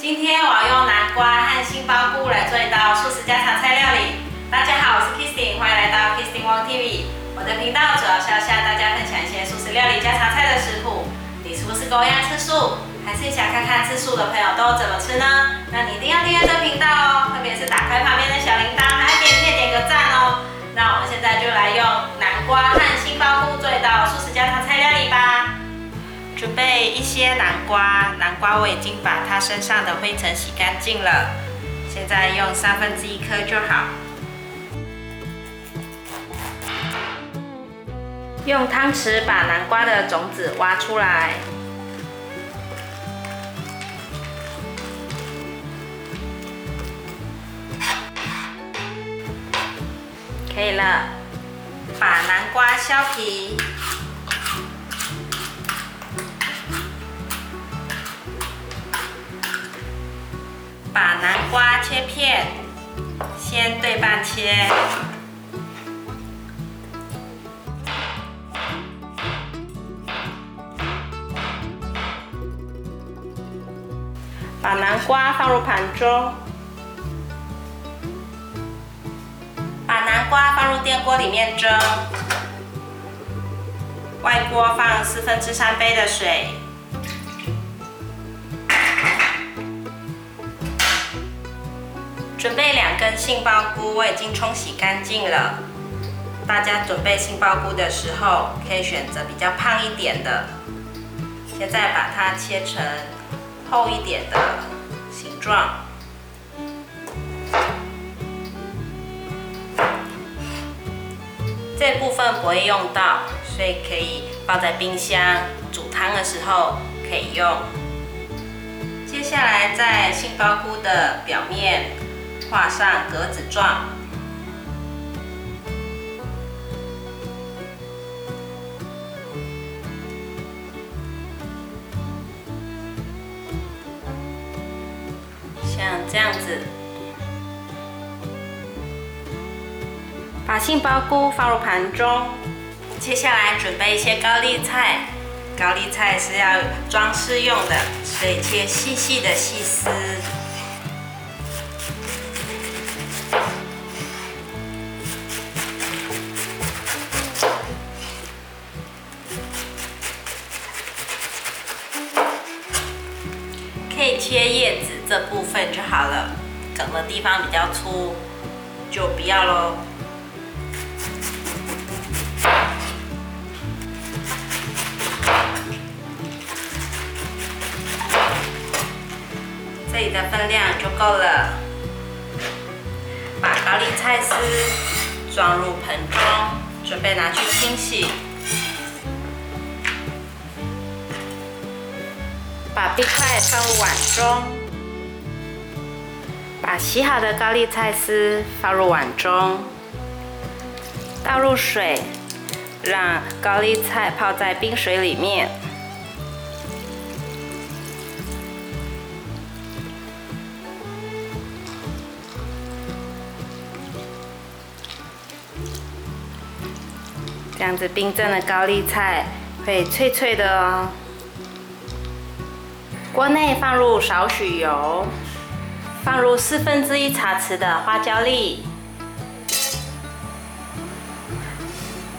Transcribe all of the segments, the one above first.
今天我要用南瓜和杏鲍菇来做一道素食家常菜料理。大家好，我是 Kissing，欢迎来到 Kistin Wong TV。我的频道主要是要向大家分享一些素食料理家常菜的食谱。你是不是跟我一样吃素？还是想看看吃素的朋友都怎么吃呢？那你一定要订阅这频道哦，特别是打备一些南瓜，南瓜我已经把它身上的灰尘洗干净了，现在用三分之一颗就好。用汤匙把南瓜的种子挖出来，可以了。把南瓜削皮。切片，先对半切。把南瓜放入盘中，把南瓜放入电锅里面蒸。外锅放四分之三杯的水。准备两根杏鲍菇，我已经冲洗干净了。大家准备杏鲍菇的时候，可以选择比较胖一点的。现在把它切成厚一点的形状。这部分不会用到，所以可以放在冰箱煮汤的时候可以用。接下来在杏鲍菇的表面。画上格子状，像这样子。把杏鲍菇放入盘中，接下来准备一些高丽菜。高丽菜是要装饰用的，所以切细细的细丝。可以切叶子这部分就好了，梗的地方比较粗，就不要喽。这里的分量就够了。把高丽菜丝装入盆中，准备拿去清洗。把冰块放入碗中，把洗好的高丽菜丝放入碗中，倒入水，让高丽菜泡在冰水里面。这样子冰镇的高丽菜会脆脆的哦。锅内放入少许油，放入四分之一茶匙的花椒粒，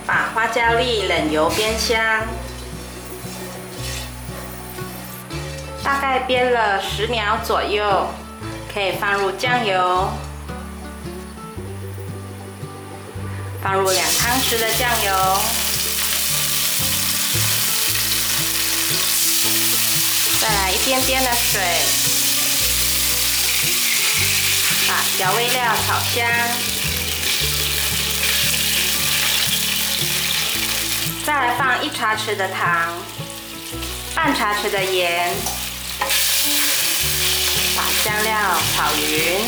把花椒粒冷油煸香，大概煸了十秒左右，可以放入酱油，放入两汤匙的酱油。再来一点点的水，把调味料炒香，再来放一茶匙的糖，半茶匙的盐，把香料炒匀，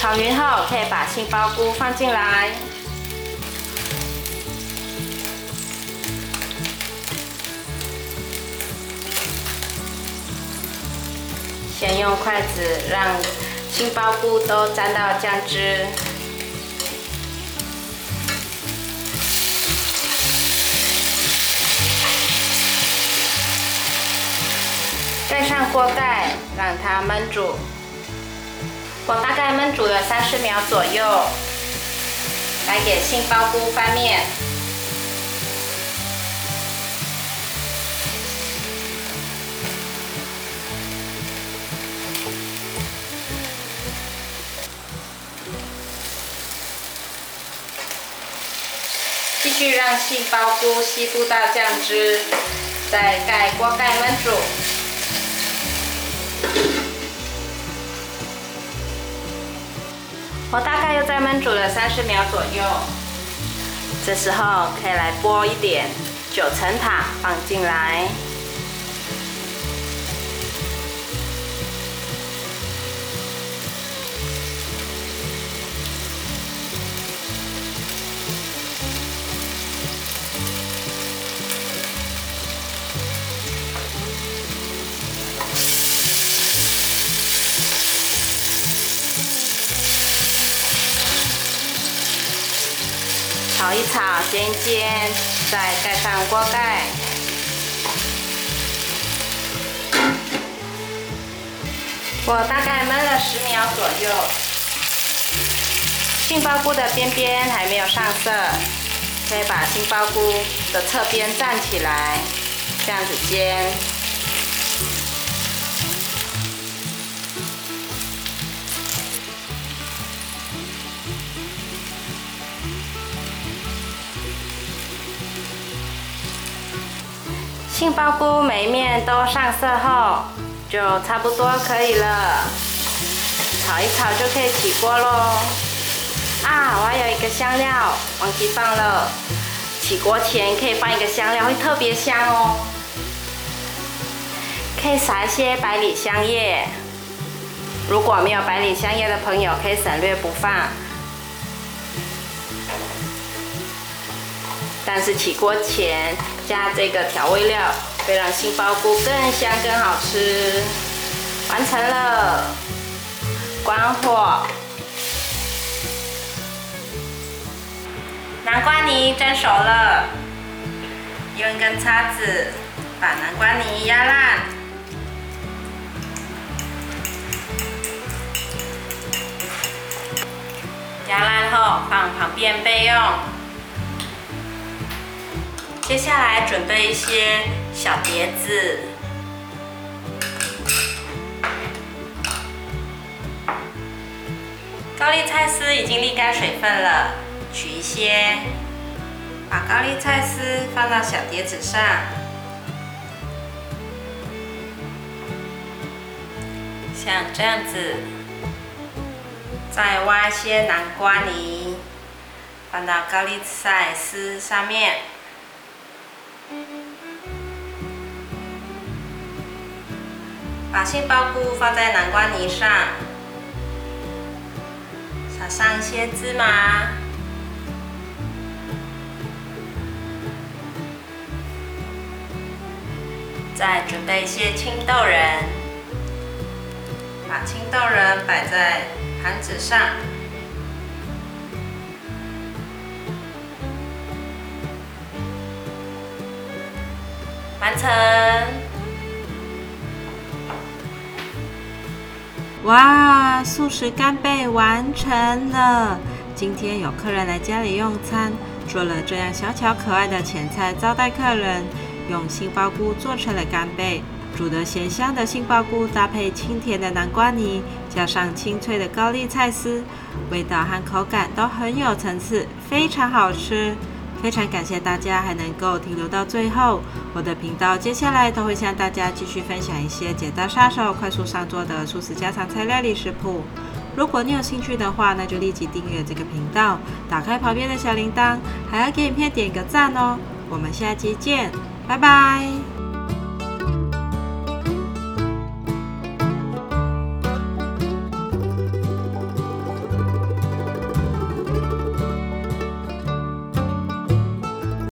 炒匀后可以把杏鲍菇放进来。用筷子让杏鲍菇都沾到酱汁，盖上锅盖，让它焖煮。我大概焖煮了三十秒左右，来给杏鲍菇翻面。续让杏鲍菇吸附到酱汁，再盖锅盖焖煮。我大概又再焖煮了三十秒左右，这时候可以来拨一点九层塔放进来。炒一炒，煎一煎，再盖上锅盖。我大概焖了十秒左右，杏鲍菇的边边还没有上色，可以把杏鲍菇的侧边站起来，这样子煎。杏鲍菇每一面都上色后，就差不多可以了。炒一炒就可以起锅喽。啊，我还有一个香料忘记放了，起锅前可以放一个香料，会特别香哦。可以撒一些百里香叶，如果没有百里香叶的朋友，可以省略不放。但是起锅前加这个调味料，会让杏鲍菇更香更好吃。完成了，关火。南瓜泥蒸熟了，用一根叉子把南瓜泥压烂，压烂后放旁边备用。接下来准备一些小碟子，高丽菜丝已经沥干水分了，取一些，把高丽菜丝放到小碟子上，像这样子，再挖一些南瓜泥，放到高丽菜丝上面。把杏鲍菇放在南瓜泥上，撒上一些芝麻，再准备一些青豆仁，把青豆仁摆在盘子上。完成！哇，素食干贝完成了！今天有客人来家里用餐，做了这样小巧可爱的前菜招待客人。用杏鲍菇做成了干贝，煮的咸香的杏鲍菇搭配清甜的南瓜泥，加上清脆的高丽菜丝，味道和口感都很有层次，非常好吃。非常感谢大家还能够停留到最后。我的频道接下来都会向大家继续分享一些简单杀手、快速上桌的素食家常菜料理食谱。如果你有兴趣的话，那就立即订阅这个频道，打开旁边的小铃铛，还要给影片点个赞哦。我们下期见，拜拜。